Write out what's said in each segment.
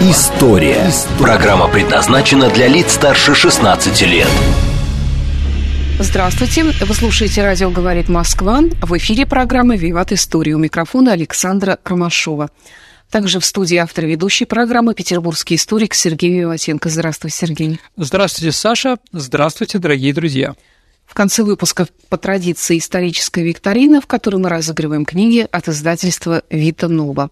История». Программа предназначена для лиц старше 16 лет. Здравствуйте. Вы слушаете «Радио говорит Москва». В эфире программы «Виват История». У микрофона Александра Ромашова. Также в студии автор ведущей программы петербургский историк Сергей Виватенко. Здравствуй, Сергей. Здравствуйте, Саша. Здравствуйте, дорогие друзья. В конце выпуска по традиции историческая викторина, в которой мы разыгрываем книги от издательства «Вита Нова».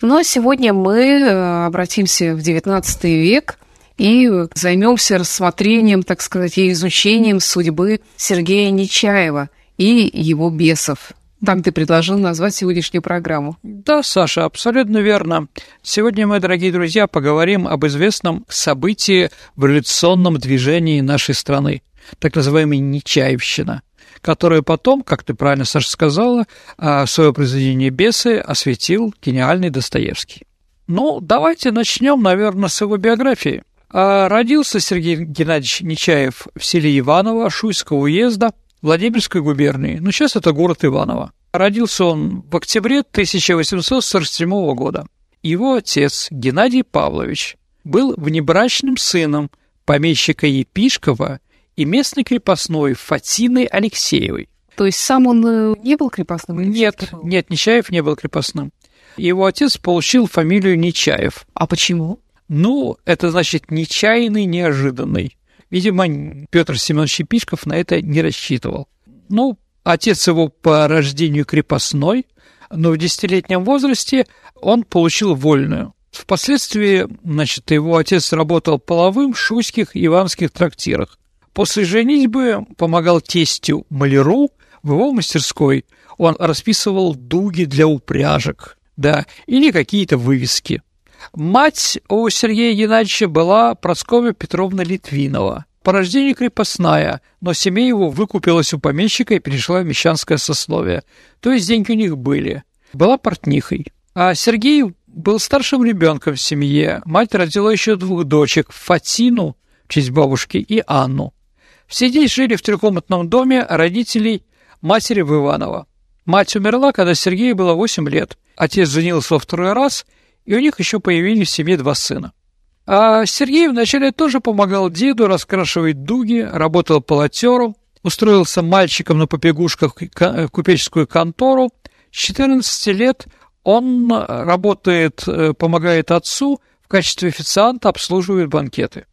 Но сегодня мы э, обратимся в XIX век – и займемся рассмотрением, так сказать, и изучением судьбы Сергея Нечаева и его бесов. Там ты предложил назвать сегодняшнюю программу. Да, Саша, абсолютно верно. Сегодня мы, дорогие друзья, поговорим об известном событии в революционном движении нашей страны, так называемой Нечаевщина, которую потом, как ты правильно, Саша, сказала, а, свое произведение «Бесы» осветил гениальный Достоевский. Ну, давайте начнем, наверное, с его биографии. А родился Сергей Геннадьевич Нечаев в селе Иваново Шуйского уезда Владимирской губернии. Ну, сейчас это город Иваново. Родился он в октябре 1847 года. Его отец Геннадий Павлович был внебрачным сыном помещика Епишкова и местной крепостной Фатины Алексеевой. То есть сам он э, не был крепостным? Нет, нет, Нечаев не был крепостным. Его отец получил фамилию Нечаев. А почему? Ну, это значит нечаянный, неожиданный. Видимо, Петр Семенович Епишков на это не рассчитывал. Ну, отец его по рождению крепостной, но в десятилетнем возрасте он получил вольную. Впоследствии, значит, его отец работал половым в шуйских иванских трактирах. После женитьбы помогал тестю маляру в его мастерской. Он расписывал дуги для упряжек, да, или какие-то вывески. Мать у Сергея Геннадьевича была Прасковья Петровна Литвинова. По рождению крепостная, но семья его выкупилась у помещика и перешла в мещанское сословие. То есть деньги у них были. Была портнихой. А Сергей был старшим ребенком в семье. Мать родила еще двух дочек – Фатину, в честь бабушки, и Анну. Все дети жили в трехкомнатном доме родителей матери в Иваново. Мать умерла, когда Сергею было 8 лет. Отец женился во второй раз – и у них еще появились в семье два сына. А Сергей вначале тоже помогал деду раскрашивать дуги, работал полотером, устроился мальчиком на побегушках в купеческую контору. С 14 лет он работает, э, помогает отцу, в качестве официанта обслуживает банкеты.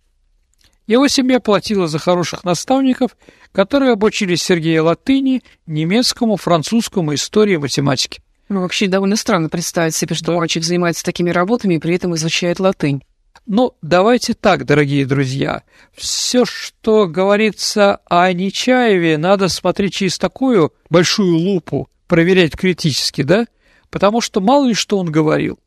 Его семья платила за хороших наставников, которые обучили Сергея латыни, немецкому, французскому, истории, математике. Ну, вообще довольно странно представить себе, что мальчик занимается такими работами и при этом изучает латынь. Ну, давайте так, дорогие друзья. Все, что говорится о Нечаеве, надо смотреть через такую большую лупу, проверять критически, да? Потому что мало ли что он говорил.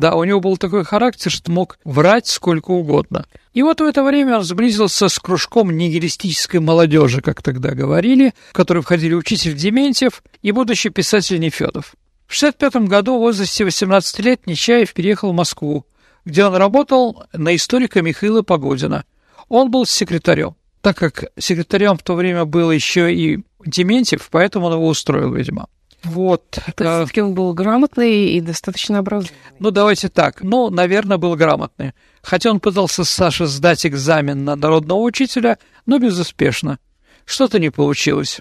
Да, у него был такой характер, что мог врать сколько угодно. И вот в это время он сблизился с кружком нигилистической молодежи, как тогда говорили, в который входили учитель Дементьев и будущий писатель Нефедов. В 1965 году в возрасте 18 лет Нечаев переехал в Москву, где он работал на историка Михаила Погодина. Он был секретарем. Так как секретарем в то время был еще и Дементьев, поэтому он его устроил, видимо. Вот. То есть, он был грамотный и достаточно образованный. Ну, давайте так. Ну, наверное, был грамотный. Хотя он пытался Саше сдать экзамен на народного учителя, но безуспешно. Что-то не получилось.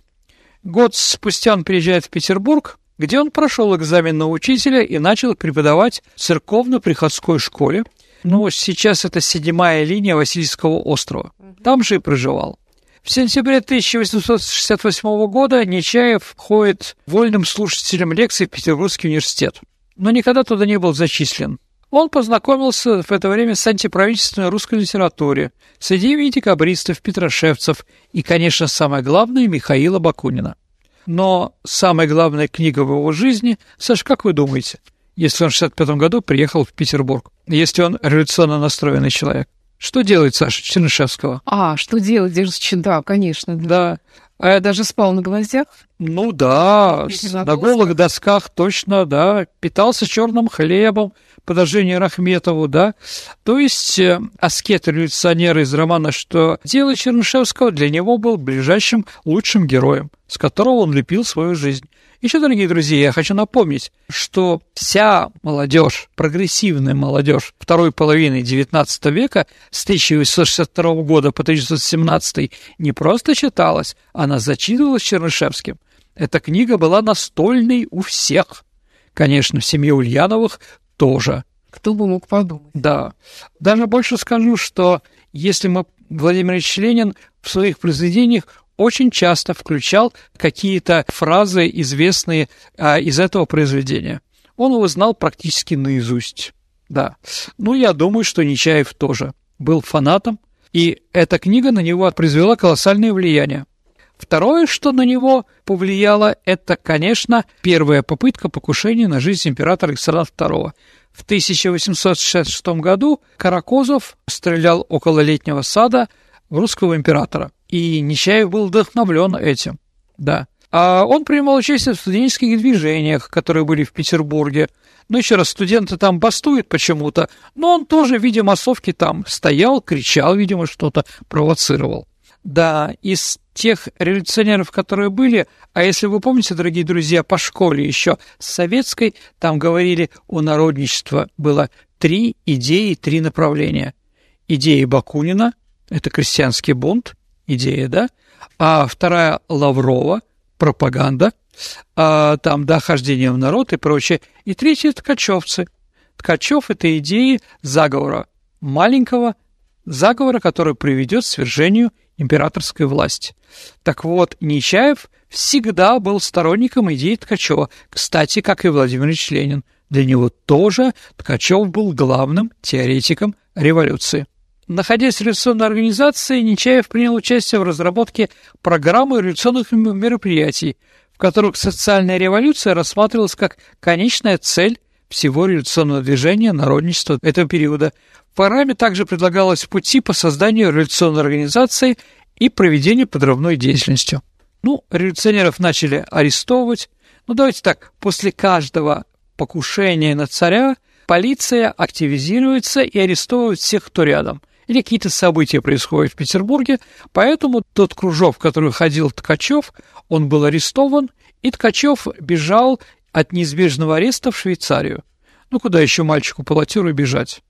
Год спустя он приезжает в Петербург, где он прошел экзамен на учителя и начал преподавать в церковно-приходской школе. Ну, сейчас это седьмая линия Васильского острова. Там же и проживал. В сентябре 1868 года Нечаев ходит вольным слушателем лекций в Петербургский университет, но никогда туда не был зачислен. Он познакомился в это время с антиправительственной русской литературой, с идеями декабристов, петрошевцев и, конечно, самое главное, Михаила Бакунина. Но самая главная книга в его жизни, Саш, как вы думаете, если он в 65 году приехал в Петербург, если он революционно настроенный человек? Что делает Саша Чернышевского? А, что делать? Держится, да, конечно. Да. А даже спал на гвоздях? Ну да, на голых досках точно, да. Питался черным хлебом, подражение Рахметову, да. То есть э, аскет-революционер из романа «Что дело Чернышевского» для него был ближайшим лучшим героем, с которого он лепил свою жизнь. Еще, дорогие друзья, я хочу напомнить, что вся молодежь, прогрессивная молодежь второй половины XIX века с 1862 года по 1917 не просто читалась, она зачитывалась Чернышевским. Эта книга была настольной у всех. Конечно, в семье Ульяновых тоже. Кто бы мог подумать? Да. Даже больше скажу, что если мы Владимир Ильич Ленин в своих произведениях очень часто включал какие-то фразы, известные а, из этого произведения. Он его знал практически наизусть. Да. Ну, я думаю, что Нечаев тоже был фанатом, и эта книга на него произвела колоссальное влияние. Второе, что на него повлияло, это, конечно, первая попытка покушения на жизнь императора Александра II. В 1866 году Каракозов стрелял около летнего сада в русского императора. И Нечаев был вдохновлен этим, да. А он принимал участие в студенческих движениях, которые были в Петербурге. Ну, еще раз, студенты там бастуют почему-то, но он тоже в виде массовки там стоял, кричал, видимо, что-то провоцировал. Да, из тех революционеров, которые были, а если вы помните, дорогие друзья, по школе еще советской, там говорили о народничестве, было три идеи, три направления. Идея Бакунина, это крестьянский бунт, идея, да, а вторая Лаврова, пропаганда, а, там, да, хождение в народ и прочее, и третья – ткачевцы. Ткачев – это идеи заговора, маленького заговора, который приведет к свержению императорской власти. Так вот, Нечаев всегда был сторонником идеи Ткачева, кстати, как и Владимир Ильич Ленин. Для него тоже Ткачев был главным теоретиком революции. Находясь в революционной организации, Нечаев принял участие в разработке программы революционных мероприятий, в которых социальная революция рассматривалась как конечная цель всего революционного движения народничества этого периода. В программе также предлагалось пути по созданию революционной организации и проведению подрывной деятельностью. Ну, революционеров начали арестовывать. Ну, давайте так, после каждого покушения на царя полиция активизируется и арестовывает всех, кто рядом. Или какие-то события происходят в Петербурге, поэтому тот кружок, в который ходил Ткачев, он был арестован, и Ткачев бежал от неизбежного ареста в Швейцарию. Ну, куда еще мальчику по латюру бежать?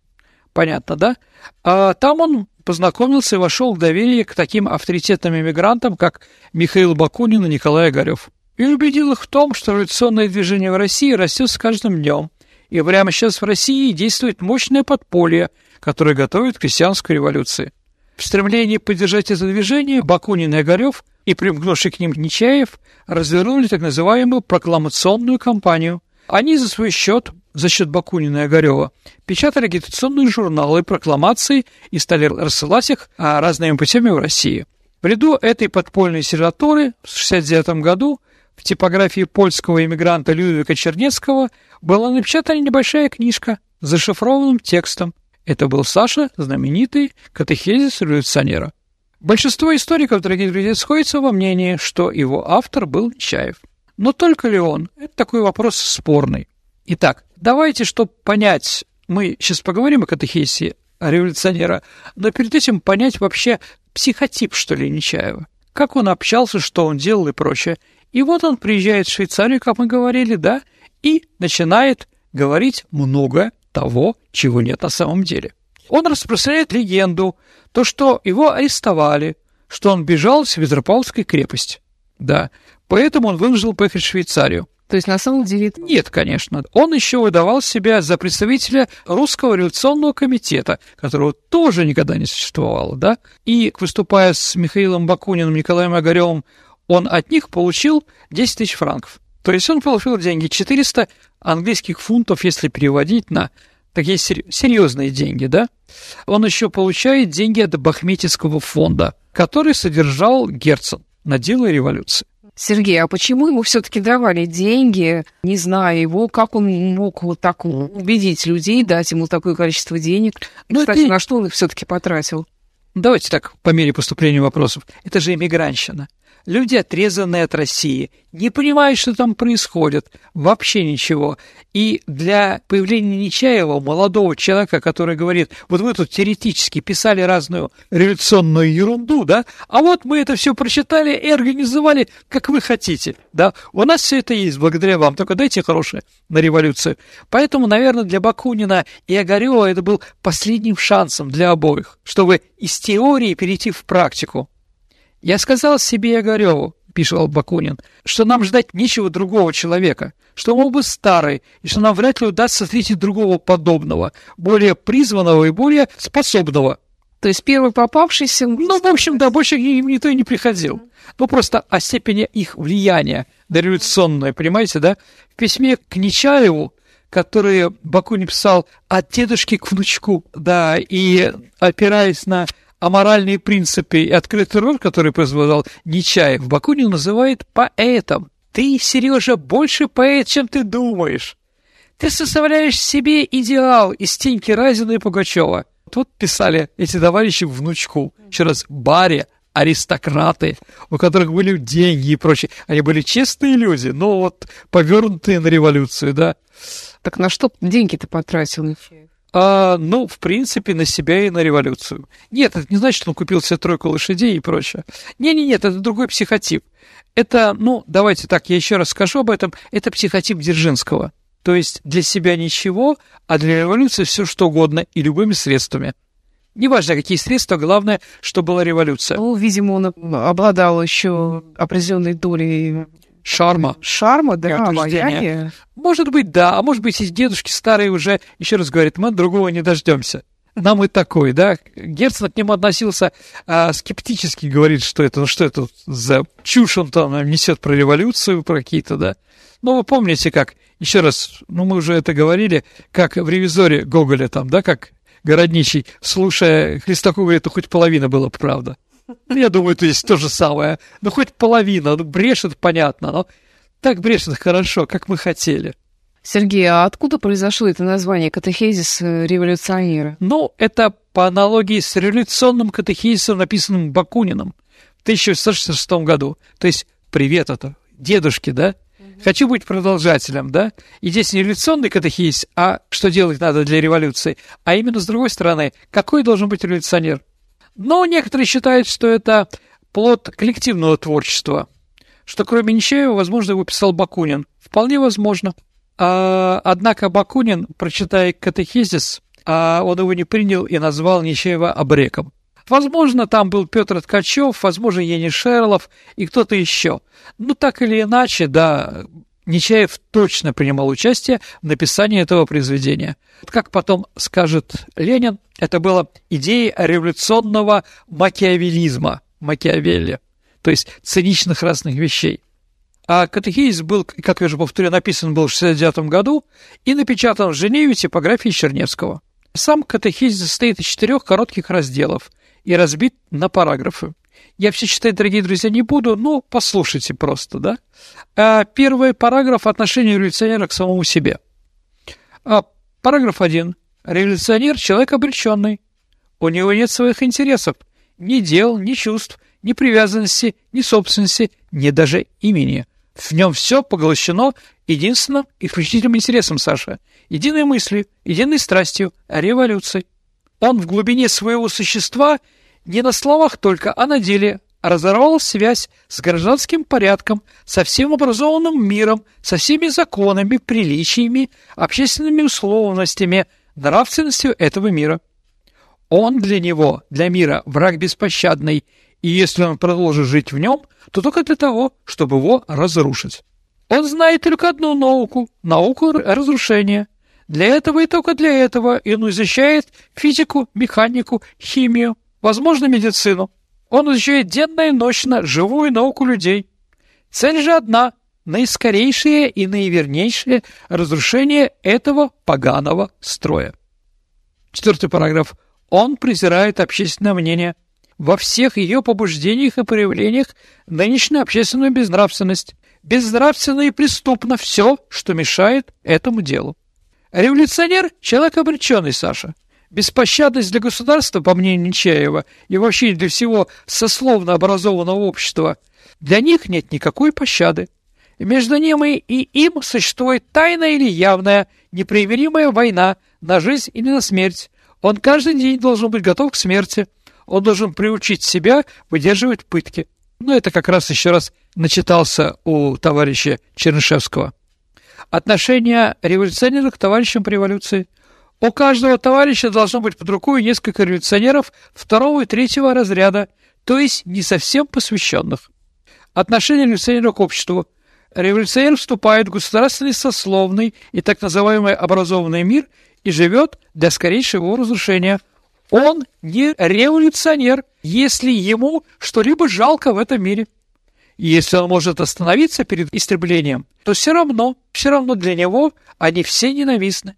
Понятно, да? А там он познакомился и вошел в доверие к таким авторитетным иммигрантам, как Михаил Бакунин и Николай Огарев. И убедил их в том, что революционное движение в России растет с каждым днем. И прямо сейчас в России действует мощное подполье, которое готовит к крестьянской революции. В стремлении поддержать это движение Бакунин и Огарев и примкнувший к ним Нечаев развернули так называемую прокламационную кампанию. Они за свой счет, за счет Бакунина и Огарева, печатали агитационные журналы, прокламации и стали рассылать их а, разными путями в России. В ряду этой подпольной сенаторы в 1969 году в типографии польского иммигранта Людвига Чернецкого была напечатана небольшая книжка с зашифрованным текстом. Это был Саша, знаменитый катехизис революционера. Большинство историков, дорогие друзья, сходятся во мнении, что его автор был Нечаев. Но только ли он? Это такой вопрос спорный. Итак, давайте, чтобы понять, мы сейчас поговорим о катехисе революционера, но перед этим понять вообще психотип, что ли, Нечаева. Как он общался, что он делал и прочее. И вот он приезжает в Швейцарию, как мы говорили, да, и начинает говорить много того, чего нет на самом деле. Он распространяет легенду, то, что его арестовали, что он бежал с Петропавловской крепости. Да, поэтому он вынужден поехать в Швейцарию. То есть, на самом деле. Нет, конечно. Он еще выдавал себя за представителя Русского революционного комитета, которого тоже никогда не существовало, да? И, выступая с Михаилом Бакуниным, Николаем Огаревым, он от них получил 10 тысяч франков. То есть он получил деньги 400 английских фунтов, если переводить на такие серьезные деньги, да? Он еще получает деньги от Бахметьевского фонда, который содержал Герцен на дело революции. Сергей, а почему ему все-таки давали деньги, не зная его, как он мог вот так убедить людей, дать ему такое количество денег? Ну, Кстати, это... на что он их все-таки потратил? Давайте так, по мере поступления вопросов. Это же иммигрантщина. Люди, отрезанные от России, не понимают, что там происходит, вообще ничего. И для появления Нечаева, молодого человека, который говорит, вот вы тут теоретически писали разную революционную ерунду, да, а вот мы это все прочитали и организовали, как вы хотите, да, у нас все это есть благодаря вам, только дайте хорошее на революцию. Поэтому, наверное, для Бакунина и Огарева это был последним шансом для обоих, чтобы из теории перейти в практику. Я сказал себе Огареву, пишет Бакунин, что нам ждать нечего другого человека, что он бы старый, и что нам вряд ли удастся встретить другого подобного, более призванного и более способного. То есть первый попавшийся... Ну, в общем, да, больше никто и не приходил. Ну, просто о степени их влияния дореволюционное, понимаете, да? В письме к Нечаеву, который Бакунин писал от дедушки к внучку, да, и опираясь на аморальные принципы и открытый рот, который производил Нечаев, Бакунин называет поэтом. Ты, Сережа, больше поэт, чем ты думаешь. Ты составляешь себе идеал из Теньки Разина и Пугачева. Тут писали эти товарищи внучку. Еще раз, баре, аристократы, у которых были деньги и прочее. Они были честные люди, но вот повернутые на революцию, да. Так на что деньги ты потратил, Нечаев? А, ну, в принципе, на себя и на революцию. Нет, это не значит, что он купил себе тройку лошадей и прочее. Не-не-нет, это другой психотип. Это, ну, давайте так, я еще раз скажу об этом, это психотип Дзержинского. То есть для себя ничего, а для революции все что угодно и любыми средствами. Неважно, какие средства, главное, что была революция. Ну, видимо, он обладал еще определенной долей Шарма. Шарма, да, обаяние. Может быть, да. А может быть, и дедушки старые уже, еще раз говорят, мы другого не дождемся. Нам и такой, да. Герцен к нему относился а, скептически, говорит, что это, ну что это за чушь он там несет про революцию, про какие-то, да. Ну, вы помните, как, еще раз, ну, мы уже это говорили, как в ревизоре Гоголя там, да, как городничий, слушая Хлестаку, говорит, ну, хоть половина была правда. Ну, я думаю, то есть то же самое. Ну, хоть половина, ну, брешет, понятно, но так брешет хорошо, как мы хотели. Сергей, а откуда произошло это название катехезис э, революционера? Ну, это по аналогии с революционным катехезисом, написанным Бакуниным в 1966 году. То есть, привет это, дедушки, да? Хочу быть продолжателем, да? И здесь не революционный катехизис, а что делать надо для революции, а именно с другой стороны, какой должен быть революционер? Но некоторые считают, что это плод коллективного творчества, что кроме Нечаева, возможно, его писал Бакунин. Вполне возможно. А, однако Бакунин, прочитая катехизис, а он его не принял и назвал Нечаева обреком. Возможно, там был Петр Ткачев, возможно, Ени Шерлов и кто-то еще. Ну, так или иначе, да, Нечаев точно принимал участие в написании этого произведения. Как потом скажет Ленин, это была идея революционного макиавелизма, Макиавелли, то есть циничных разных вещей. А катехизис был, как я уже повторю, написан был в 69 году и напечатан в Женеве типографии Черневского. Сам катехизис состоит из четырех коротких разделов и разбит на параграфы. Я все читать, дорогие друзья, не буду, но послушайте просто, да. А, первый параграф – отношение революционера к самому себе. А, параграф один. Революционер – человек обреченный. У него нет своих интересов, ни дел, ни чувств, ни привязанности, ни собственности, ни даже имени. В нем все поглощено единственным исключительным интересом Саша, единой мыслью, единой страстью – революцией. Он в глубине своего существа – не на словах только, а на деле разорвал связь с гражданским порядком, со всем образованным миром, со всеми законами, приличиями, общественными условностями, нравственностью этого мира. Он для него, для мира, враг беспощадный, и если он продолжит жить в нем, то только для того, чтобы его разрушить. Он знает только одну науку – науку разрушения. Для этого и только для этого он изучает физику, механику, химию, возможно, медицину. Он изучает денно и ночно живую науку людей. Цель же одна – наискорейшее и наивернейшее разрушение этого поганого строя. Четвертый параграф. Он презирает общественное мнение. во всех ее побуждениях и проявлениях нынешнюю общественную безнравственность. Безнравственно и преступно все, что мешает этому делу. Революционер – человек обреченный, Саша. Беспощадность для государства, по мнению Нечаева, и вообще для всего сословно образованного общества, для них нет никакой пощады. И между ним и им существует тайная или явная, непримиримая война на жизнь или на смерть. Он каждый день должен быть готов к смерти. Он должен приучить себя выдерживать пытки. Ну, это как раз еще раз начитался у товарища Чернышевского. Отношение революционера к товарищам по революции. У каждого товарища должно быть под рукой несколько революционеров второго и третьего разряда, то есть не совсем посвященных. Отношение революционера к обществу. Революционер вступает в государственный сословный и так называемый образованный мир и живет для скорейшего его разрушения. Он не революционер, если ему что-либо жалко в этом мире. Если он может остановиться перед истреблением, то все равно, все равно для него они все ненавистны.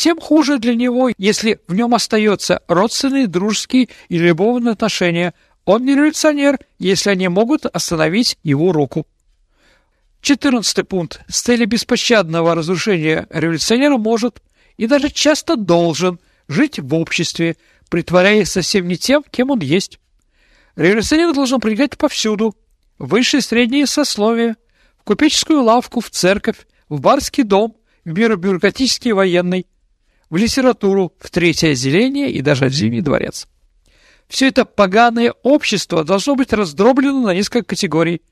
Тем хуже для него, если в нем остается родственные, дружеские и любовные отношения. Он не революционер, если они могут остановить его руку. Четырнадцатый пункт. С целью беспощадного разрушения революционера может и даже часто должен жить в обществе, притворяясь совсем не тем, кем он есть. Революционер должен проникать повсюду, в высшее и среднее сословие, в купеческую лавку, в церковь, в барский дом, в бюрократический военный, в литературу, в третье отделение и даже в Зимний дворец. Все это поганое общество должно быть раздроблено на несколько категорий.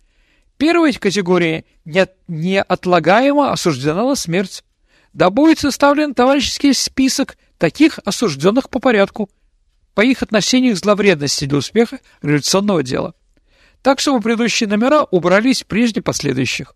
Первая категория неотлагаемо осуждена на смерть да будет составлен товарищеский список таких осужденных по порядку, по их отношению к зловредности для успеха революционного дела. Так, чтобы предыдущие номера убрались прежде последующих.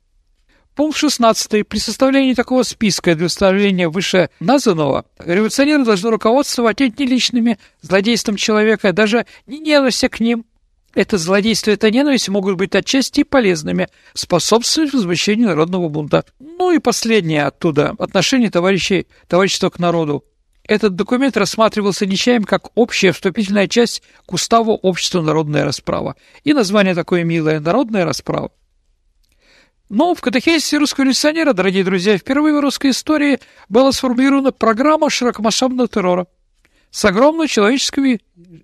Пункт 16. При составлении такого списка для установления выше названного революционеры должны руководствовать не личными злодейством человека, даже не ненавистью к ним, это злодейство и эта ненависть могут быть отчасти полезными, способствовать возмущению народного бунта. Ну и последнее оттуда. Отношение товарищей, товарищества к народу. Этот документ рассматривался Нечаем как общая вступительная часть к уставу общества «Народная расправа». И название такое милое «Народная расправа». Но в катехизисе русского революционера, дорогие друзья, впервые в русской истории была сформулирована программа широкомасштабного террора – с огромными человеческими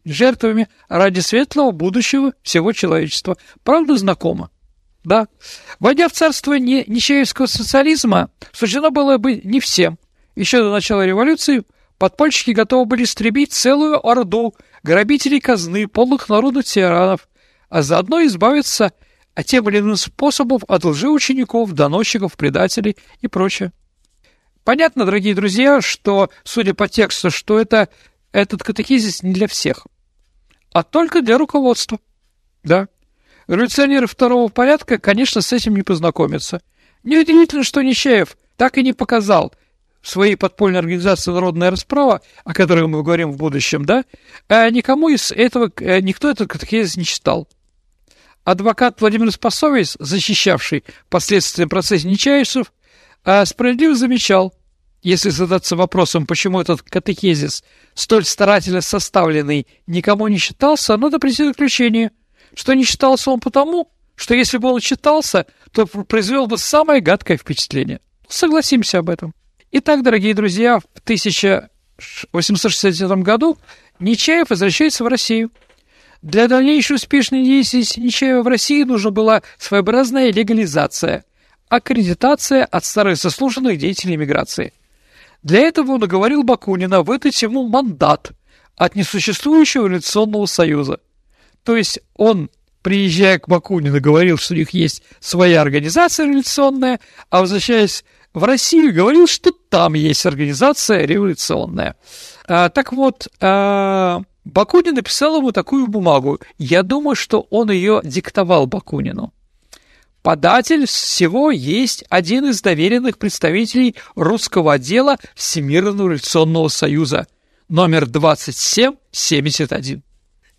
жертвами ради светлого будущего всего человечества. Правда, знакомо? Да. Войдя в царство не, нечаевского социализма, суждено было бы не всем. Еще до начала революции подпольщики готовы были истребить целую орду грабителей казны, полных народных тиранов, а заодно избавиться от тем или иным способов от лжеучеников, доносчиков, предателей и прочее. Понятно, дорогие друзья, что, судя по тексту, что это этот катехизис не для всех, а только для руководства. Да. Революционеры второго порядка, конечно, с этим не познакомятся. Неудивительно, что Нечаев так и не показал своей подпольной организации «Народная расправа», о которой мы говорим в будущем, да, а никому из этого, э, никто этот катехизис не читал. Адвокат Владимир Спасовец, защищавший последствия процесса Нечаевцев, а справедливо замечал, если задаться вопросом, почему этот катехизис, столь старательно составленный, никому не считался, надо прийти к заключению, что не считался он потому, что если бы он читался, то произвел бы самое гадкое впечатление. Согласимся об этом. Итак, дорогие друзья, в 1860 году Нечаев возвращается в Россию. Для дальнейшей успешной деятельности Нечаева в России нужна была своеобразная легализация, аккредитация от старых заслуженных деятелей миграции. Для этого он оговорил Бакунина выдать ему мандат от несуществующего революционного союза. То есть он, приезжая к Бакунину, говорил, что у них есть своя организация революционная, а возвращаясь в Россию, говорил, что там есть организация революционная. А, так вот, а, Бакунин написал ему такую бумагу. Я думаю, что он ее диктовал Бакунину. Податель всего есть один из доверенных представителей русского отдела Всемирного революционного союза, номер 2771.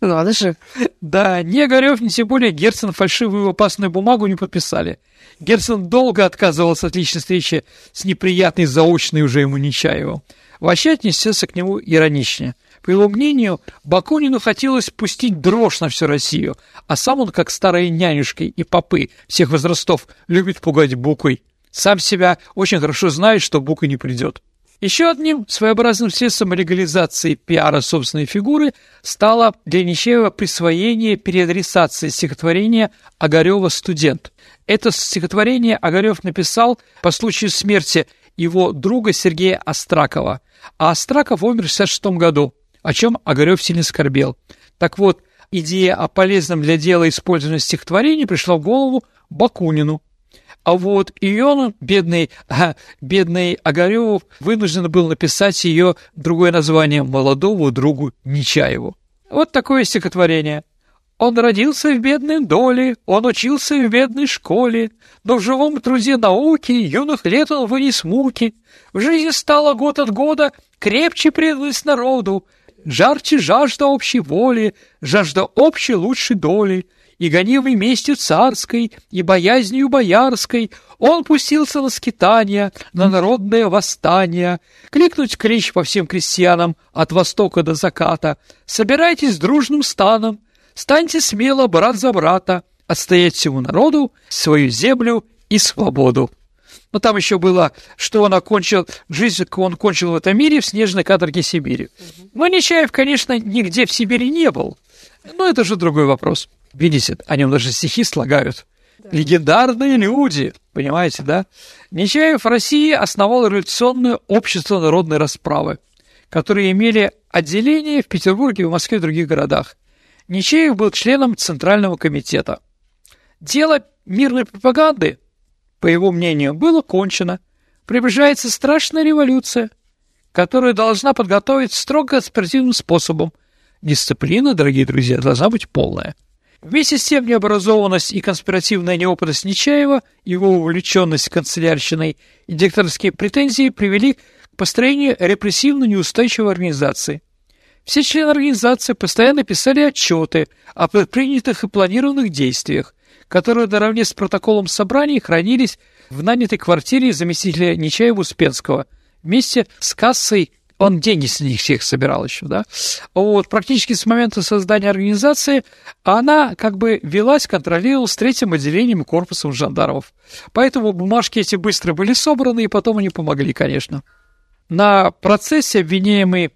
Надо же. Да, ни Огарев, ни тем более Герцен фальшивую опасную бумагу не подписали. Герцен долго отказывался от личной встречи с неприятной заочной уже ему Нечаевым. Вообще отнесется к нему ироничнее. По его мнению, Бакунину хотелось пустить дрожь на всю Россию, а сам он, как старые нянюшки и попы всех возрастов, любит пугать буквой. Сам себя очень хорошо знает, что буква не придет. Еще одним своеобразным средством легализации пиара собственной фигуры стало для Нечаева присвоение переадресации стихотворения Огарева «Студент». Это стихотворение Огарев написал по случаю смерти его друга Сергея Остракова. А Остраков умер в 66 году, о чем Огарев сильно скорбел. Так вот, идея о полезном для дела использовании стихотворения пришла в голову Бакунину. А вот он, бедный, бедный Огарев, вынужден был написать ее другое название молодому другу Нечаеву. Вот такое стихотворение. Он родился в бедной доле, он учился в бедной школе, но в живом труде науки юных лет он вынес муки. В жизни стало год от года крепче преданность народу, жарче жажда общей воли, жажда общей лучшей доли, и гонивый местью царской, и боязнью боярской, он пустился на скитания, на народное восстание, кликнуть клич по всем крестьянам от востока до заката, собирайтесь дружным станом, Станьте смело, брат за брата, отстоять всему народу свою землю и свободу. Но там еще было, что он окончил, жизнь он кончил в этом мире в снежной каторге Сибири. Но Нечаев, конечно, нигде в Сибири не был. Но это же другой вопрос. Видите, о нем даже стихи слагают. Да. Легендарные люди, понимаете, да? Нечаев в России основал революционное общество народной расправы, которые имели отделение в Петербурге, в Москве и других городах. Нечаев был членом Центрального комитета. Дело мирной пропаганды, по его мнению, было кончено. Приближается страшная революция, которую должна подготовить строго спортивным способом. Дисциплина, дорогие друзья, должна быть полная. Вместе с тем необразованность и конспиративная неопытность Нечаева, его увлеченность канцелярщиной и дикторские претензии привели к построению репрессивно неустойчивой организации – все члены организации постоянно писали отчеты о предпринятых и планированных действиях, которые наравне с протоколом собраний хранились в нанятой квартире заместителя Нечаева-Успенского вместе с кассой он деньги с них всех собирал еще, да. Вот, практически с момента создания организации она как бы велась, контролировалась третьим отделением корпусом жандармов. Поэтому бумажки эти быстро были собраны, и потом они помогли, конечно. На процессе обвиняемый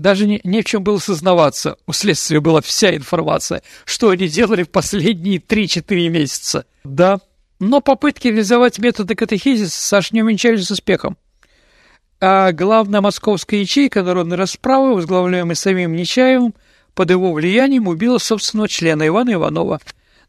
даже не, не в чем было сознаваться. У следствия была вся информация, что они делали в последние 3-4 месяца. Да, но попытки реализовать методы катехизиса Саш не увенчались успехом. А главная московская ячейка народной расправы, возглавляемая самим Нечаевым, под его влиянием убила собственного члена Ивана Иванова,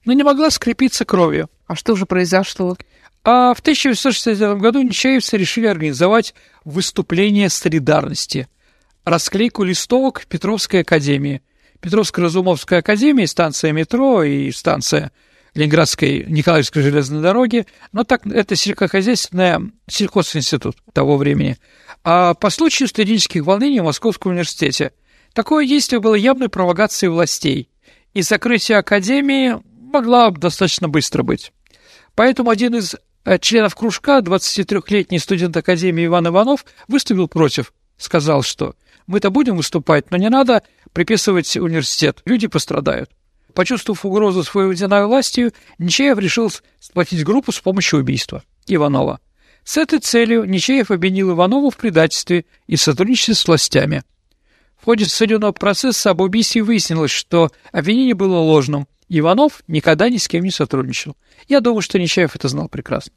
но не могла скрепиться кровью. А что же произошло? А в 1969 году нечаевцы решили организовать выступление солидарности – расклейку листовок Петровской академии. Петровско-Разумовская академия, станция метро и станция Ленинградской Николаевской железной дороги, но так это сельскохозяйственный сельхозинститут того времени. А по случаю студенческих волнений в Московском университете такое действие было явной провокацией властей, и закрытие академии могла достаточно быстро быть. Поэтому один из э, членов кружка, 23-летний студент Академии Иван Иванов, выступил против, сказал, что мы-то будем выступать, но не надо приписывать университет. Люди пострадают. Почувствовав угрозу своей водяной властью, Нечаев решил сплотить группу с помощью убийства Иванова. С этой целью Нечаев обвинил Иванова в предательстве и сотрудничестве с властями. В ходе судебного процесса об убийстве выяснилось, что обвинение было ложным. Иванов никогда ни с кем не сотрудничал. Я думаю, что Нечаев это знал прекрасно.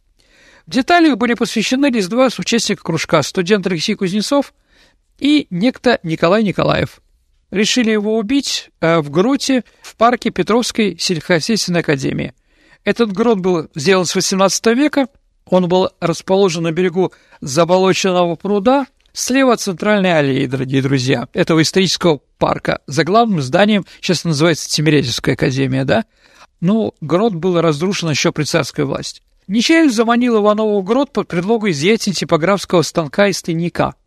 В деталях были посвящены лишь два участника кружка – студент Алексей Кузнецов и некто Николай Николаев. Решили его убить э, в гроте в парке Петровской сельскохозяйственной академии. Этот грот был сделан с 18 века, он был расположен на берегу заболоченного пруда, слева от центральной аллеи, дорогие друзья, этого исторического парка. За главным зданием сейчас называется Тимирязевская академия, да? Ну, грот был разрушен еще при царской власти. Нечаев заманил Иванова в грот под предлогом изъятия типографского станка из тайника –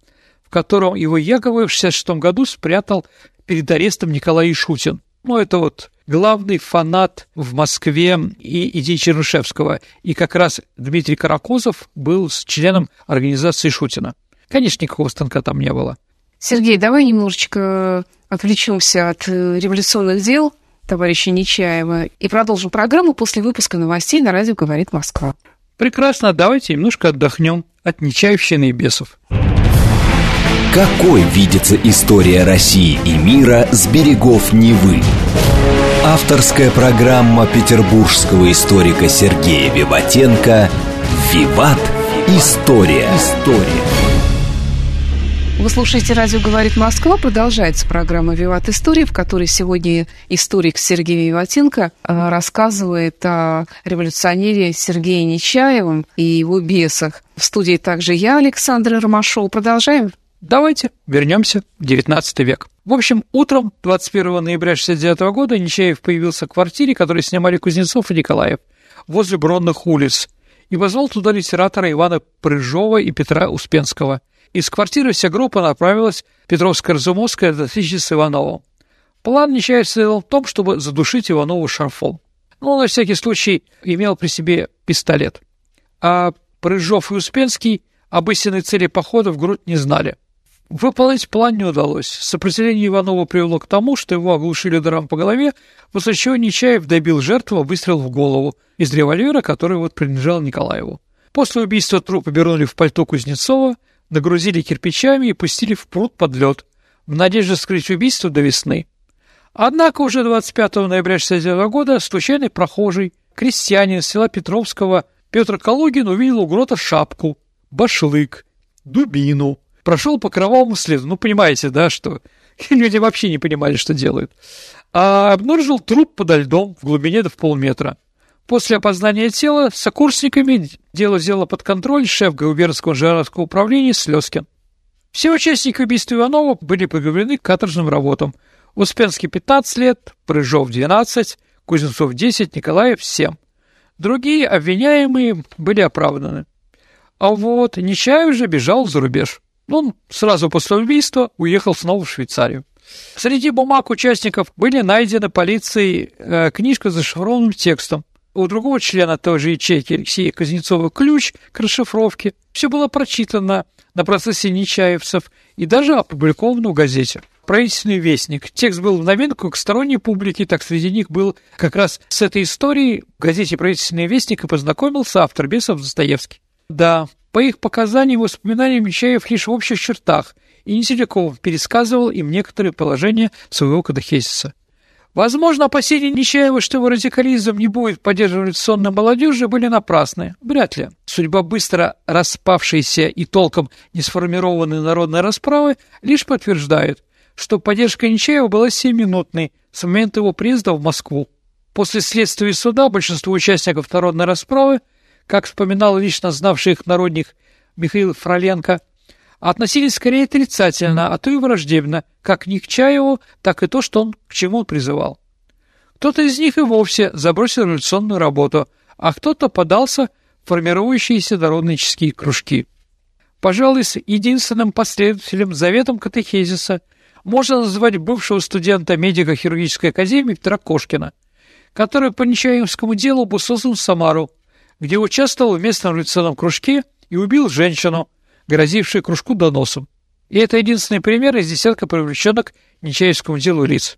в котором его якобы в 66 году спрятал перед арестом Николай Шутин. Ну, это вот главный фанат в Москве и идей Чернышевского. И как раз Дмитрий Каракозов был членом организации Шутина. Конечно, никакого станка там не было. Сергей, давай немножечко отвлечемся от э, революционных дел товарища Нечаева и продолжим программу после выпуска новостей на радио «Говорит Москва». Прекрасно, давайте немножко отдохнем от Нечаевщины и бесов. Какой видится история России и мира с берегов Невы? Авторская программа петербургского историка Сергея Виватенко «Виват. История». История. Вы слушаете «Радио говорит Москва». Продолжается программа «Виват История», в которой сегодня историк Сергей Виватенко э, рассказывает о революционере Сергее Нечаевом и его бесах. В студии также я, Александра Ромашова. Продолжаем? Давайте вернемся в XIX век. В общем, утром 21 ноября 1969 года Нечаев появился в квартире, которую снимали Кузнецов и Николаев, возле Бронных улиц, и позвал туда литератора Ивана Прыжова и Петра Успенского. Из квартиры вся группа направилась Петровско-Разумовская до встречи с Ивановым. План Нечаев состоял в том, чтобы задушить Иванова шарфом. Но он, на всякий случай, имел при себе пистолет. А Прыжов и Успенский об истинной цели похода в грудь не знали – Выполнить план не удалось. Сопротивление Иванова привело к тому, что его оглушили ударом по голове, после чего Нечаев добил жертву, выстрел в голову из револьвера, который вот принадлежал Николаеву. После убийства труп обернули в пальто Кузнецова, нагрузили кирпичами и пустили в пруд под лед, в надежде скрыть убийство до весны. Однако уже 25 ноября 1969 года случайный прохожий, крестьянин села Петровского Петр Калугин увидел у грота шапку, башлык, дубину, прошел по кровавому следу. Ну, понимаете, да, что люди вообще не понимали, что делают. А обнаружил труп подо льдом в глубине до в полметра. После опознания тела сокурсниками дело взяло под контроль шеф губернского женского управления Слезкин. Все участники убийства Иванова были приговорены к каторжным работам. Успенский 15 лет, Прыжов 12, Кузнецов 10, Николаев 7. Другие обвиняемые были оправданы. А вот Нечаев же бежал за рубеж. Он сразу после убийства уехал снова в Швейцарию. Среди бумаг участников были найдены полицией э, книжка с зашифрованным текстом. У другого члена той же ячейки Алексея Кузнецова ключ к расшифровке. Все было прочитано на процессе Нечаевцев и даже опубликовано в газете. Правительственный вестник. Текст был в новинку к сторонней публике, так среди них был как раз с этой историей в газете «Правительственный вестник» и познакомился автор Бесов Достоевский. Да, по их показаниям и воспоминаниям Нечаев лишь в общих чертах и не целиком пересказывал им некоторые положения своего катехезиса. Возможно, опасения Нечаева, что его радикализм не будет поддерживать революционной молодежи, были напрасны. Вряд ли. Судьба быстро распавшейся и толком не сформированной народной расправы лишь подтверждает, что поддержка Нечаева была семиминутной с момента его приезда в Москву. После следствия и суда большинство участников народной расправы – как вспоминал лично знавший их народник Михаил Фроленко, относились скорее отрицательно, а то и враждебно, как к Чаеву, так и то, что он к чему призывал. Кто-то из них и вовсе забросил революционную работу, а кто-то подался в формирующиеся народнические кружки. Пожалуй, с единственным последователем заветом катехезиса можно назвать бывшего студента медико-хирургической академии Петра Кошкина, который по Нечаевскому делу был создан в Самару где участвовал в местном революционном кружке и убил женщину, грозившую кружку доносом. И это единственный пример из десятка привлеченных к Нечаевскому делу лиц.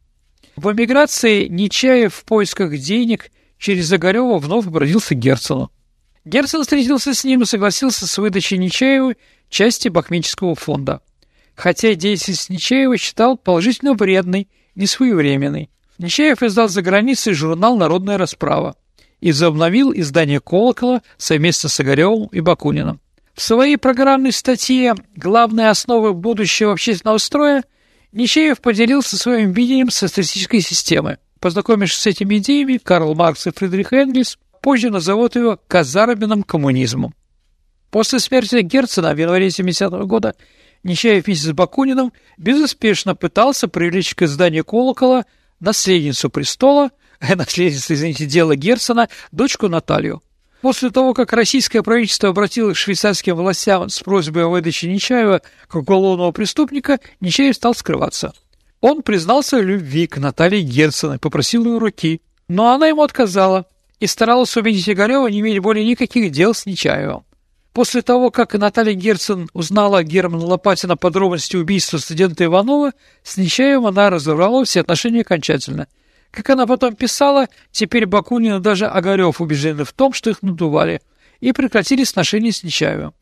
В эмиграции Нечаев в поисках денег через Загорева вновь обратился к Герцену. Герцен встретился с ним и согласился с выдачей Нечаеву части Бахмического фонда. Хотя деятельность Нечаева считал положительно вредной, несвоевременной. Нечаев издал за границей журнал «Народная расправа» и возобновил издание «Колокола» совместно с Огаревым и Бакуниным. В своей программной статье «Главные основы будущего общественного строя» Нечаев поделился своим видением социалистической системы. Познакомившись с этими идеями, Карл Маркс и Фридрих Энгельс позже назовут его «казарменным коммунизмом». После смерти Герцена в январе 70 -го года Нечаев вместе с Бакуниным безуспешно пытался привлечь к изданию «Колокола» наследницу престола наследница, извините, дела Герцена, дочку Наталью. После того, как российское правительство обратилось к швейцарским властям с просьбой о выдаче Нечаева как уголовного преступника, Нечаев стал скрываться. Он признался в любви к Наталье Герцена и попросил ее руки, но она ему отказала и старалась убедить Игорева не иметь более никаких дел с Нечаевым. После того, как Наталья Герцен узнала Германа Лопатина подробности убийства студента Иванова, с Нечаевым она разорвала все отношения окончательно. Как она потом писала, теперь Бакунин и даже Огарев убеждены в том, что их надували, и прекратили сношения с Нечаевым.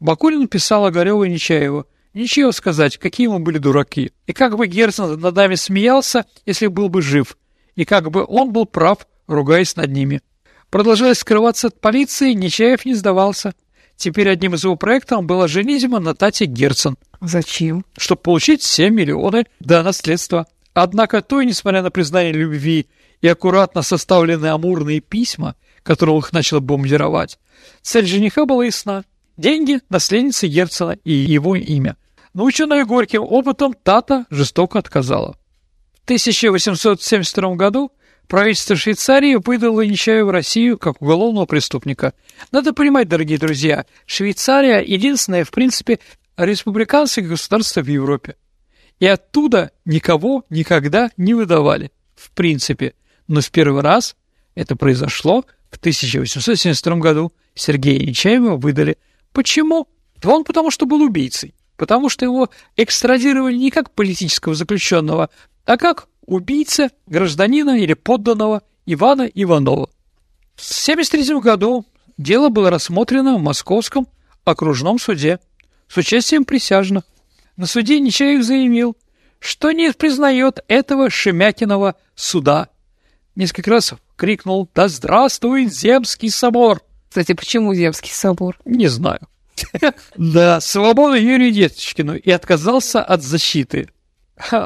Бакунин писал Огареву и Нечаеву, Ничего сказать, какие мы были дураки. И как бы Герцен над нами смеялся, если был бы жив. И как бы он был прав, ругаясь над ними. Продолжая скрываться от полиции, Нечаев не сдавался. Теперь одним из его проектов было женитьба на Тате Герцен. Зачем? Чтобы получить 7 миллионов до наследства. Однако той, несмотря на признание любви и аккуратно составленные амурные письма, которые их начал бомбардировать, цель жениха была ясна. Деньги наследницы Герцена и его имя. Наученная горьким опытом, Тата жестоко отказала. В 1872 году Правительство Швейцарии выдало в Россию как уголовного преступника. Надо понимать, дорогие друзья, Швейцария единственное, в принципе, республиканское государство в Европе. И оттуда никого никогда не выдавали, в принципе. Но в первый раз это произошло в 1872 году. Сергея Нечаева выдали. Почему? Да он потому что был убийцей. Потому что его экстрадировали не как политического заключенного, а как убийца гражданина или подданного Ивана Иванова. В 1973 году дело было рассмотрено в Московском окружном суде с участием присяжных. На суде Нечаев заявил, что не признает этого Шемякиного суда. Несколько раз крикнул «Да здравствует Земский собор!» Кстати, почему Земский собор? Не знаю. Да, свободу Юрию Деточкину и отказался от защиты.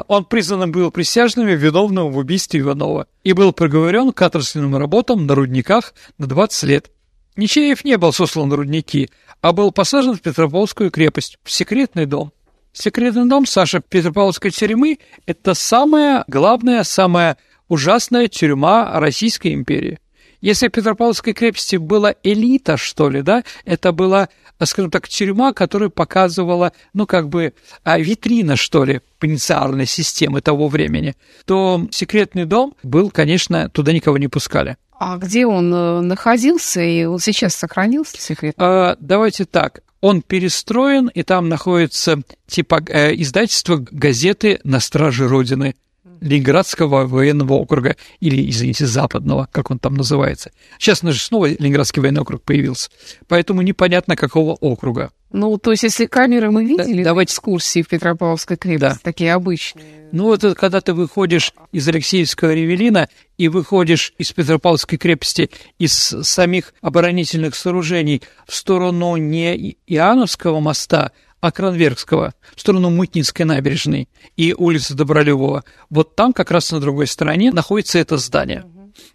Он признан был присяжным виновным в убийстве Иванова и был приговорен к каторжным работам на рудниках на 20 лет. Нечаев не был сослан на рудники, а был посажен в Петропавловскую крепость, в секретный дом. Секретный дом Саша Петропавловской тюрьмы – это самая главная, самая ужасная тюрьма Российской империи. Если в Петропавловской крепости была элита, что ли, да, это была скажем так, тюрьма, которая показывала, ну, как бы, а, витрина, что ли, пенитенциарной системы того времени, то секретный дом был, конечно, туда никого не пускали. А где он э, находился, и он сейчас сохранился, секрет? А, давайте так. Он перестроен, и там находится типа э, издательство газеты «На страже Родины». Ленинградского военного округа, или, извините, западного, как он там называется. Сейчас же снова Ленинградский военный округ появился, поэтому непонятно, какого округа. Ну, то есть, если камеры мы видели да, давайте... экскурсии в Петропавловской крепости, да. такие обычные. Ну, вот когда ты выходишь из Алексеевского ревелина и выходишь из Петропавловской крепости, из самих оборонительных сооружений в сторону не Иоанновского моста, а Кранверкского, в сторону Мытнинской набережной и улицы Добролюбова. Вот там, как раз на другой стороне, находится это здание.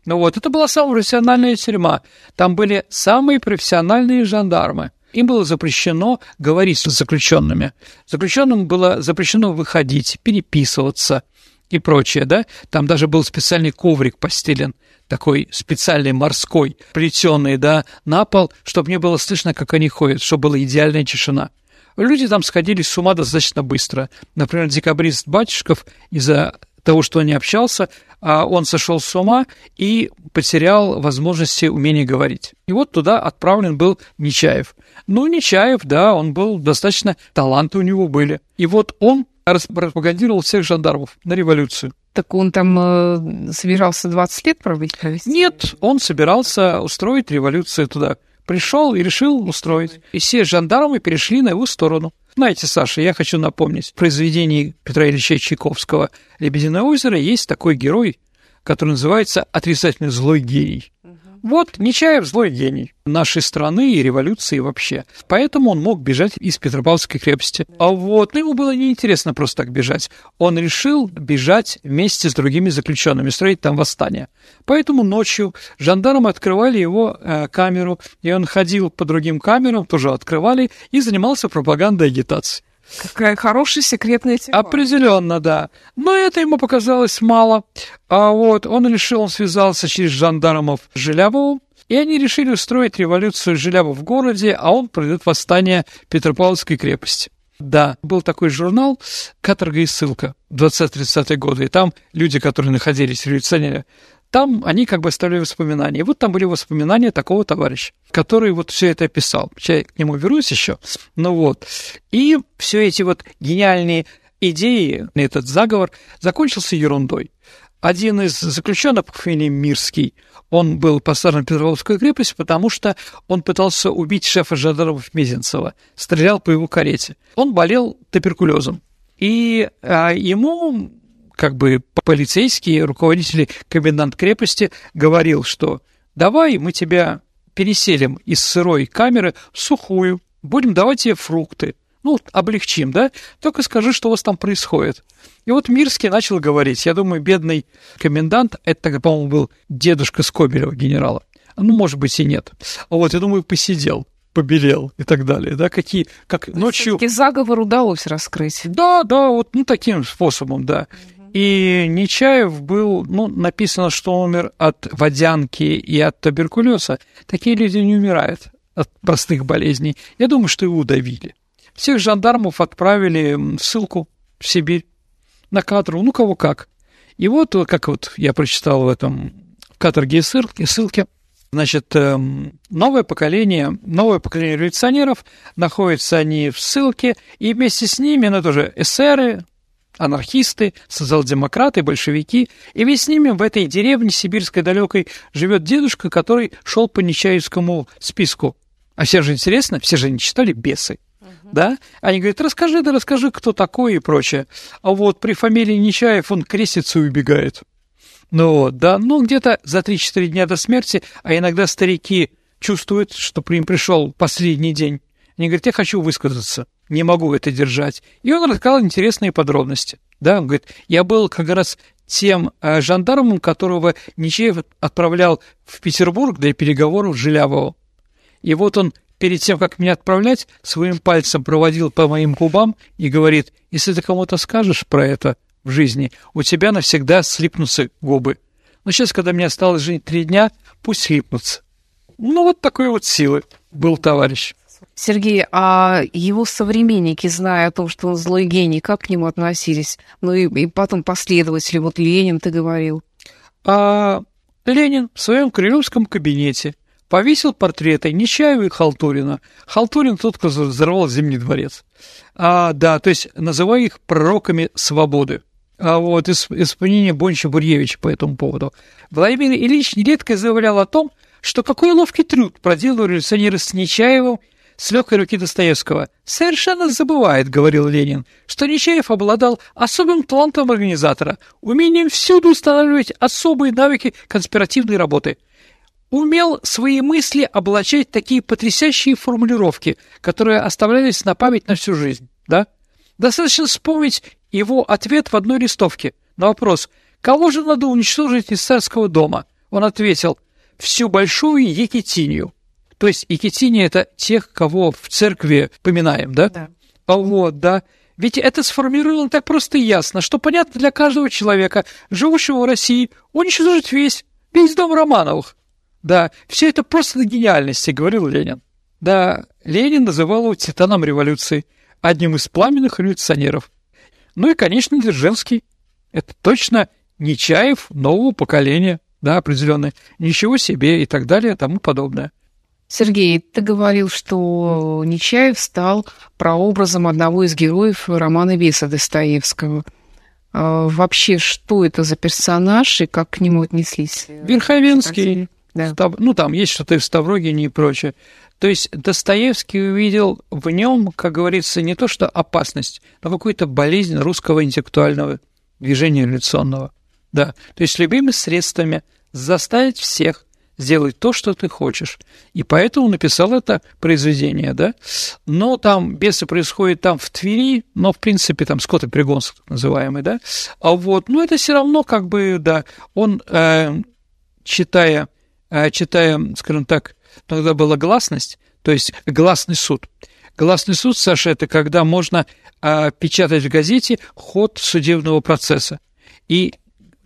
Ну вот, это была самая профессиональная тюрьма. Там были самые профессиональные жандармы. Им было запрещено говорить с заключенными. Заключенным было запрещено выходить, переписываться и прочее, да? Там даже был специальный коврик постелен, такой специальный морской, плетеный, да, на пол, чтобы не было слышно, как они ходят, чтобы была идеальная тишина. Люди там сходили с ума достаточно быстро. Например, декабрист Батюшков из-за того, что он не общался, он сошел с ума и потерял возможности умения говорить. И вот туда отправлен был Нечаев. Ну, Нечаев, да, он был достаточно, таланты у него были. И вот он пропагандировал всех жандармов на революцию. Так он там э, собирался 20 лет провести? Нет, он собирался устроить революцию туда пришел и решил устроить. И все жандармы перешли на его сторону. Знаете, Саша, я хочу напомнить, в произведении Петра Ильича Чайковского «Лебединое озеро» есть такой герой, который называется «Отрицательный злой гений». Вот Нечаев злой гений нашей страны и революции вообще. Поэтому он мог бежать из Петропавловской крепости. А вот, ну, ему было неинтересно просто так бежать. Он решил бежать вместе с другими заключенными, строить там восстание. Поэтому ночью жандармы открывали его э, камеру, и он ходил по другим камерам, тоже открывали, и занимался пропагандой агитации. Какая хорошая секретная тема. Определенно, да. Но это ему показалось мало. А вот он решил, он связался через жандармов с Желябовым, и они решили устроить революцию Желяба в городе, а он проведет восстание Петропавловской крепости. Да, был такой журнал «Каторга и ссылка» 20-30-е годы, и там люди, которые находились в революционере, там они как бы оставили воспоминания. И вот там были воспоминания такого товарища, который вот все это. Сейчас я к нему вернусь еще. Ну вот. И все эти вот гениальные идеи, этот заговор закончился ерундой. Один из заключенных по фамилии Мирский, он был посажен в Петровскую крепость, потому что он пытался убить шефа жандармов Мезенцева, стрелял по его карете. Он болел туберкулезом. И а, ему как бы полицейские, руководители, комендант крепости говорил, что давай мы тебя переселим из сырой камеры в сухую, будем давать тебе фрукты, ну, облегчим, да? Только скажи, что у вас там происходит. И вот Мирский начал говорить. Я думаю, бедный комендант, это тогда, по-моему, был дедушка Скобелева, генерала. Ну, может быть, и нет. Вот, я думаю, посидел побелел и так далее, да, какие, как ночью... Все-таки заговор удалось раскрыть. Да, да, вот ну, таким способом, да. И Нечаев был, ну, написано, что он умер от водянки и от туберкулеза. Такие люди не умирают от простых болезней. Я думаю, что его удавили. Всех жандармов отправили в ссылку в Сибирь, на каторгу, ну, кого как. И вот, как вот я прочитал в этом в каторге и ссылке Значит, эм, новое поколение, новое поколение революционеров, находятся они в ссылке, и вместе с ними, ну, тоже эсеры, анархисты, социал-демократы, большевики, и вместе с ними в этой деревне сибирской далекой живет дедушка, который шел по Нечаевскому списку. А все же интересно, все же не читали «Бесы» да? Они говорят, расскажи, да расскажи, кто такой и прочее. А вот при фамилии Нечаев он крестится и убегает. Ну вот, да, ну где-то за 3-4 дня до смерти, а иногда старики чувствуют, что при им пришел последний день. Они говорят, я хочу высказаться, не могу это держать. И он рассказал интересные подробности. Да, он говорит, я был как раз тем э, жандармом, которого Нечаев отправлял в Петербург для переговоров с Жилявовым. И вот он перед тем, как меня отправлять, своим пальцем проводил по моим губам и говорит, если ты кому-то скажешь про это в жизни, у тебя навсегда слипнутся губы. Но сейчас, когда мне осталось жить три дня, пусть слипнутся. Ну, вот такой вот силы был товарищ. Сергей, а его современники, зная о том, что он злой гений, как к нему относились? Ну и, и потом последователи, вот Ленин, ты говорил. А Ленин в своем крылевском кабинете – повесил портреты Нечаева и Халтурина. Халтурин тот, кто взорвал Зимний дворец. А, да, то есть называя их пророками свободы. А вот исполнение Бонча Бурьевича по этому поводу. Владимир Ильич нередко заявлял о том, что какой ловкий труд проделал революционеры с Нечаевым с легкой руки Достоевского. «Совершенно забывает, — говорил Ленин, — что Нечаев обладал особым талантом организатора, умением всюду устанавливать особые навыки конспиративной работы умел свои мысли облачать такие потрясающие формулировки, которые оставлялись на память на всю жизнь, да? Достаточно вспомнить его ответ в одной листовке на вопрос «Кого же надо уничтожить из царского дома?» Он ответил «Всю большую Екитинию». То есть Екитиния – это тех, кого в церкви поминаем, да? Да. А вот, да. Ведь это сформулировано так просто и ясно, что понятно для каждого человека, живущего в России, уничтожить весь, весь дом Романовых. Да, все это просто на гениальности, говорил Ленин. Да, Ленин называл его титаном революции, одним из пламенных революционеров. Ну и, конечно, Дзержинский. Это точно Нечаев нового поколения, да, определенно. Ничего себе и так далее, и тому подобное. Сергей, ты говорил, что Нечаев стал прообразом одного из героев романа Веса Достоевского. А вообще, что это за персонаж и как к нему отнеслись? Верховенский. Да. Став... Ну, там есть что-то в Ставрогине и прочее. То есть Достоевский увидел в нем, как говорится, не то что опасность, но какую-то болезнь русского интеллектуального движения революционного. Да, то есть любыми средствами заставить всех сделать то, что ты хочешь. И поэтому написал это произведение, да. Но там бесы происходят там в Твери, но, в принципе, там скотопригонск называемый, да. А вот, ну, это все равно как бы, да, он, э, читая а, читая, скажем так, тогда была гласность, то есть гласный суд. Гласный суд, Саша, это когда можно а, печатать в газете ход судебного процесса. И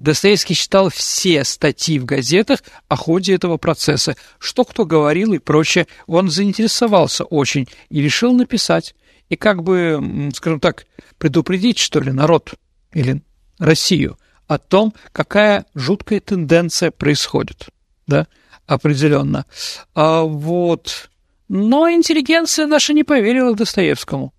Достоевский читал все статьи в газетах о ходе этого процесса, что кто говорил и прочее. Он заинтересовался очень и решил написать. И как бы, скажем так, предупредить, что ли, народ или Россию о том, какая жуткая тенденция происходит, да, определенно. А вот, но интеллигенция наша не поверила Достоевскому.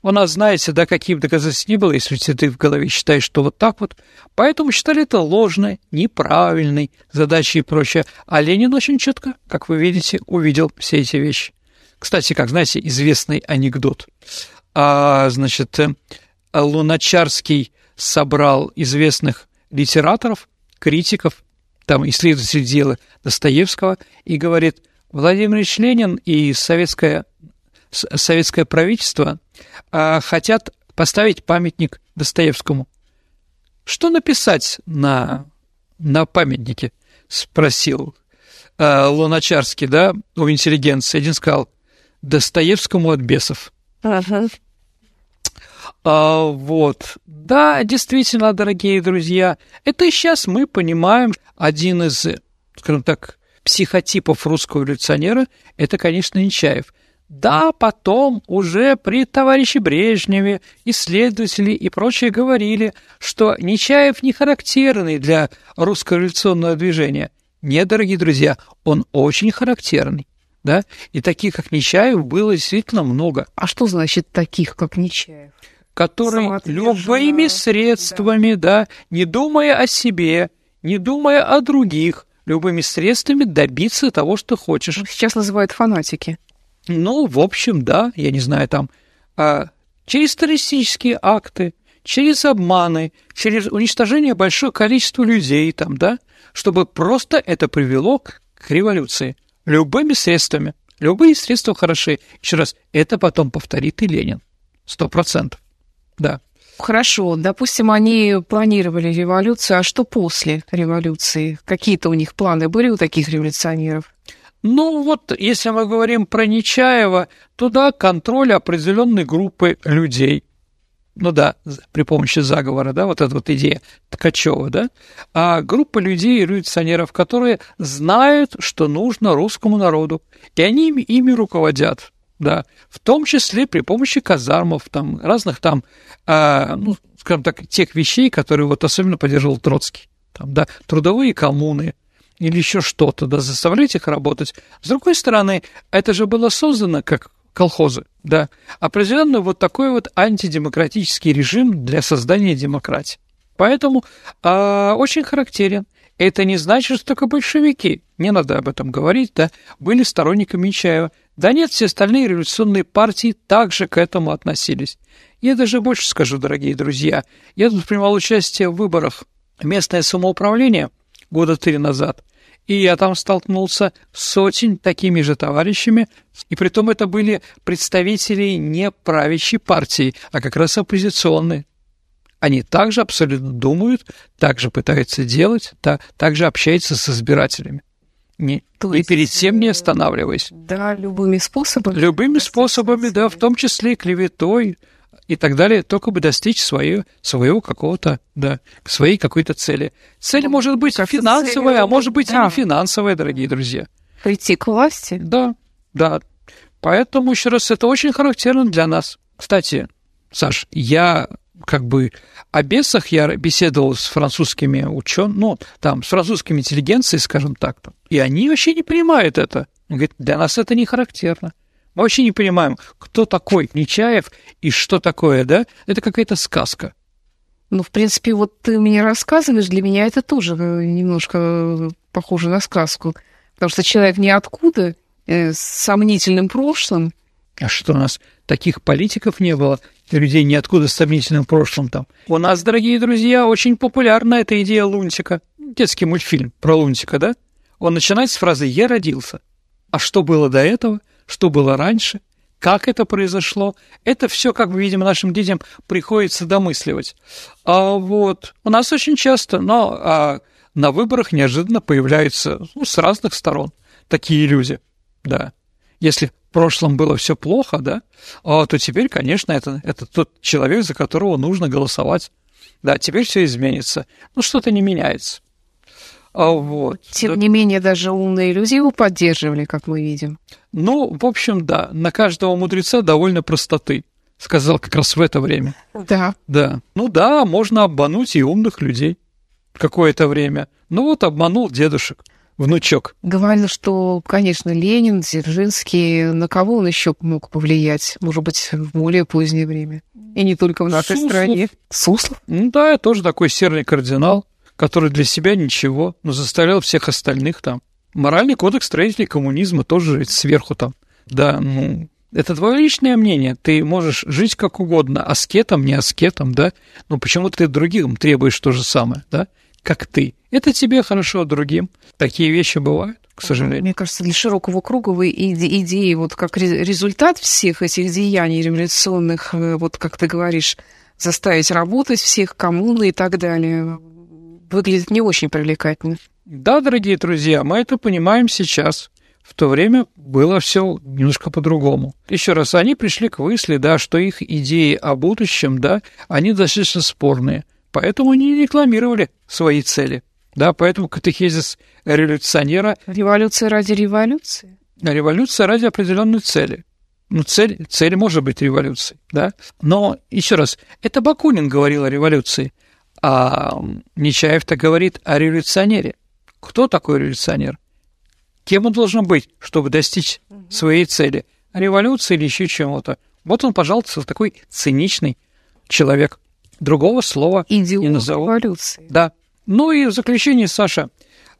У нас, знаете, да, каких доказательств не было, если ты в голове считаешь, что вот так вот. Поэтому считали это ложной, неправильной задачей и прочее. А Ленин очень четко, как вы видите, увидел все эти вещи. Кстати, как знаете, известный анекдот. А, значит, э, Луначарский собрал известных литераторов, критиков, там исследователей дела Достоевского, и говорит, Владимир Ильич Ленин и советское, советское правительство а, хотят поставить памятник Достоевскому. Что написать на, на памятнике? Спросил а, Луначарский, да, у интеллигенции. Один сказал, Достоевскому от бесов. А, вот. Да, действительно, дорогие друзья, это и сейчас мы понимаем один из, скажем так, психотипов русского революционера, это, конечно, Нечаев. Да, потом уже при товарище Брежневе исследователи и прочие говорили, что Нечаев не характерный для русского революционного движения. Нет, дорогие друзья, он очень характерный. Да? И таких, как Нечаев, было действительно много. А что значит таких, как Нечаев? Которые любыми средствами, да. да, не думая о себе, не думая о других, любыми средствами добиться того, что хочешь. Сейчас называют фанатики. Ну, в общем, да, я не знаю, там, а, через террористические акты, через обманы, через уничтожение большого количества людей, там, да, чтобы просто это привело к, к революции. Любыми средствами. Любые средства хороши. Еще раз, это потом повторит и Ленин. Сто процентов. Да. Хорошо, допустим, они планировали революцию, а что после революции? Какие-то у них планы были у таких революционеров? Ну вот, если мы говорим про Нечаева, то да, контроль определенной группы людей. Ну да, при помощи заговора, да, вот эта вот идея Ткачева, да, а группа людей, революционеров, которые знают, что нужно русскому народу, и они ими, ими руководят, да, в том числе при помощи казармов, там, разных там, а, ну, скажем так, тех вещей, которые вот особенно поддерживал Троцкий, там, да, трудовые коммуны, или еще что-то, да, заставлять их работать. С другой стороны, это же было создано как колхозы, да, определенно вот такой вот антидемократический режим для создания демократии. Поэтому э, очень характерен. Это не значит, что только большевики, не надо об этом говорить, да, были сторонниками Нечаева. Да нет, все остальные революционные партии также к этому относились. Я даже больше скажу, дорогие друзья, я тут принимал участие в выборах местное самоуправление года три назад, и я там столкнулся с очень такими же товарищами, и при том это были представители не правящей партии, а как раз оппозиционные. Они также абсолютно думают, также пытаются делать, так, также общаются с избирателями. Не, То и перед тем не э, останавливаясь. Да, любыми способами. Любыми способами, да, в том числе и клеветой, и так далее, только бы достичь свое, своего какого-то, да, своей какой-то цели. Цель ну, может быть финансовая, цели... а может быть да. и не финансовая, дорогие друзья. Прийти к власти? Да, да. Поэтому, еще раз, это очень характерно для нас. Кстати, Саш, я как бы о бесах я беседовал с французскими учеными, ну, там, с французскими интеллигенцией, скажем так, и они вообще не понимают это. Говорят, для нас это не характерно. Мы вообще не понимаем, кто такой Нечаев и что такое, да? Это какая-то сказка. Ну, в принципе, вот ты мне рассказываешь, для меня это тоже э, немножко э, похоже на сказку. Потому что человек ниоткуда, э, с сомнительным прошлым. А что у нас таких политиков не было, людей ниоткуда с сомнительным прошлым там? У нас, дорогие друзья, очень популярна эта идея Лунтика. Детский мультфильм про Лунтика, да? Он начинает с фразы «Я родился». А что было до этого? Что было раньше, как это произошло. Это все, как мы видим, нашим детям приходится домысливать. А вот у нас очень часто, но а на выборах неожиданно появляются ну, с разных сторон такие люди, да. Если в прошлом было все плохо, да, а, то теперь, конечно, это, это тот человек, за которого нужно голосовать. Да, теперь все изменится. Ну, что-то не меняется. А, вот. Тем не менее, даже умные люди его поддерживали, как мы видим. Ну, в общем, да, на каждого мудреца довольно простоты, сказал как раз в это время. Да. Да. Ну да, можно обмануть и умных людей. какое-то время. Ну вот обманул дедушек, внучок. Говорил, что, конечно, Ленин, Дзержинский, на кого он еще мог повлиять? Может быть, в более позднее время. И не только в нашей Суслов. стране. Суслов? Ну да, тоже такой серый кардинал, который для себя ничего, но заставлял всех остальных там. Моральный кодекс строителей коммунизма тоже сверху там. Да, ну, это твое личное мнение. Ты можешь жить как угодно, аскетом, не аскетом, да? Но почему ты другим требуешь то же самое, да? Как ты. Это тебе хорошо, другим. Такие вещи бывают, к сожалению. Мне кажется, для широкого круга вы иде- идеи, вот как ре- результат всех этих деяний революционных, э, вот как ты говоришь, заставить работать всех, коммуны и так далее, выглядит не очень привлекательно. Да, дорогие друзья, мы это понимаем сейчас. В то время было все немножко по-другому. Еще раз, они пришли к мысли, да, что их идеи о будущем, да, они достаточно спорные. Поэтому они рекламировали свои цели. Да, поэтому катехизис революционера Революция ради революции? революция ради определенной цели. Ну, цель, цель может быть революцией, да? Но, еще раз, это Бакунин говорил о революции, а Нечаев-то говорит о революционере. Кто такой революционер? Кем он должен быть, чтобы достичь своей цели? Революции или еще чего-то? Вот он, пожалуйста, такой циничный человек. Другого слова не Идеолог назову. революции. Да. Ну и в заключение, Саша,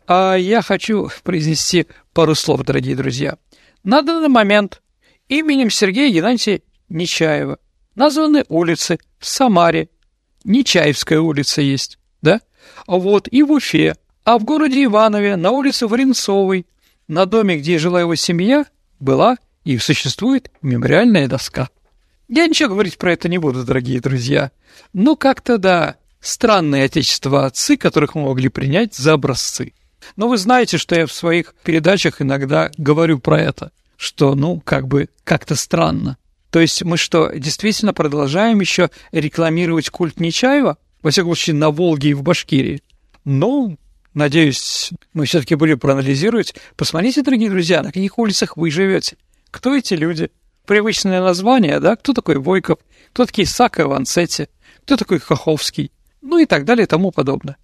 а я хочу произнести пару слов, дорогие друзья. На данный момент именем Сергея Геннадьевича Нечаева названы улицы в Самаре, Нечаевская улица есть, да? А Вот, и в Уфе, а в городе Иванове на улице Варенцовой, на доме, где жила его семья, была и существует мемориальная доска. Я ничего говорить про это не буду, дорогие друзья. Ну, как-то да, странные отечество отцы, которых мы могли принять за образцы. Но вы знаете, что я в своих передачах иногда говорю про это, что, ну, как бы, как-то странно. То есть мы что, действительно продолжаем еще рекламировать культ Нечаева? Во всяком случае, на Волге и в Башкирии. Ну, надеюсь, мы все-таки будем проанализировать. Посмотрите, дорогие друзья, на каких улицах вы живете. Кто эти люди? Привычное название, да? Кто такой Войков? Кто такие Сака и Ванцетти? Кто такой Хоховский? Ну и так далее и тому подобное.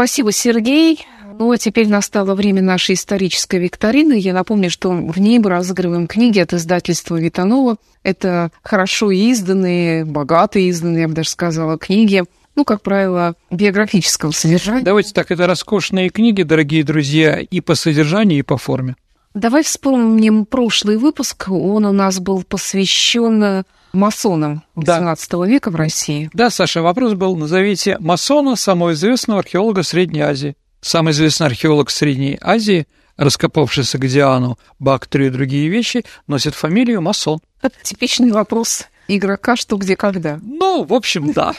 Спасибо, Сергей. Ну, а теперь настало время нашей исторической викторины. Я напомню, что в ней мы разыгрываем книги от издательства Витанова. Это хорошо изданные, богато изданные, я бы даже сказала, книги. Ну, как правило, биографического содержания. Давайте так, это роскошные книги, дорогие друзья, и по содержанию, и по форме. Давай вспомним прошлый выпуск. Он у нас был посвящен масонам Да. XVIII века в России. Да, Саша, вопрос был, назовите масона самого известного археолога Средней Азии. Самый известный археолог Средней Азии, раскопавшийся к Диану, Бактрию и другие вещи, носит фамилию масон. Это типичный вопрос игрока «что, где, когда». Ну, в общем, да.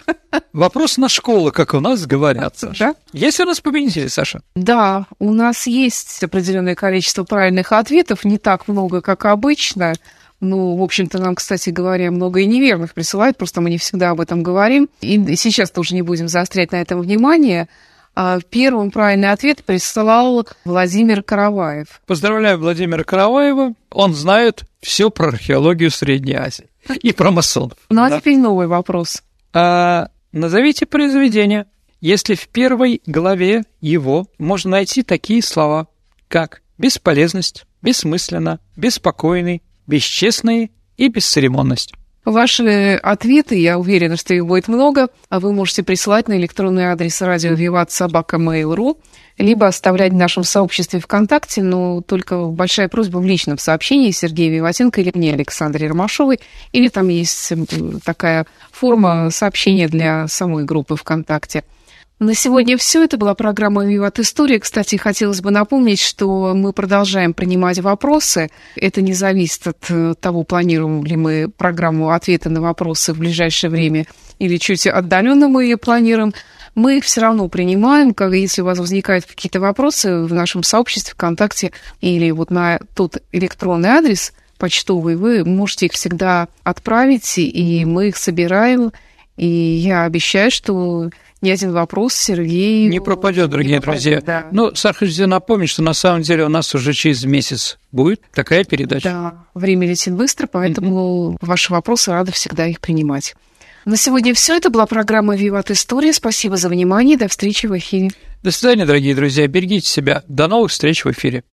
Вопрос на школу, как у нас говорят, Саша. Да? Есть у нас победители, Саша? Да, у нас есть определенное количество правильных ответов, не так много, как обычно. Ну, в общем-то, нам, кстати говоря, много и неверных присылают, просто мы не всегда об этом говорим. И сейчас тоже не будем заострять на этом внимание. А Первым правильный ответ присылал Владимир Караваев. Поздравляю Владимира Караваева. Он знает все про археологию Средней Азии и про масонов. Ну, а Да. теперь новый вопрос. А, назовите произведение, если в первой главе его можно найти такие слова, как бесполезность, бессмысленно, беспокойный, бесчестный и бесцеремонность. Ваши ответы, я уверена, что их будет много, а вы можете присылать на электронный адрес радио Виват Собака Mail.ru, либо оставлять в нашем сообществе ВКонтакте, но только большая просьба в личном сообщении Сергея Виватенко или мне, Александре Ромашовой, или там есть такая форма сообщения для самой группы ВКонтакте. На сегодня все. Это была программа «Виват История». Кстати, хотелось бы напомнить, что мы продолжаем принимать вопросы. Это не зависит от э, того, планируем ли мы программу ответа на вопросы в ближайшее время или чуть отдаленно мы ее планируем. Мы их все равно принимаем, как если у вас возникают какие-то вопросы в нашем сообществе ВКонтакте или вот на тот электронный адрес почтовый, вы можете их всегда отправить, и мы их собираем. И я обещаю, что ни один вопрос Сергей Не пропадет, дорогие друзья. Да. Ну, Саша, напомнить, что на самом деле у нас уже через месяц будет такая передача. Да, время летит быстро, поэтому ваши вопросы рада всегда их принимать. На сегодня все. Это была программа «Виват История». Спасибо за внимание. До встречи в эфире. До свидания, дорогие друзья. Берегите себя. До новых встреч в эфире.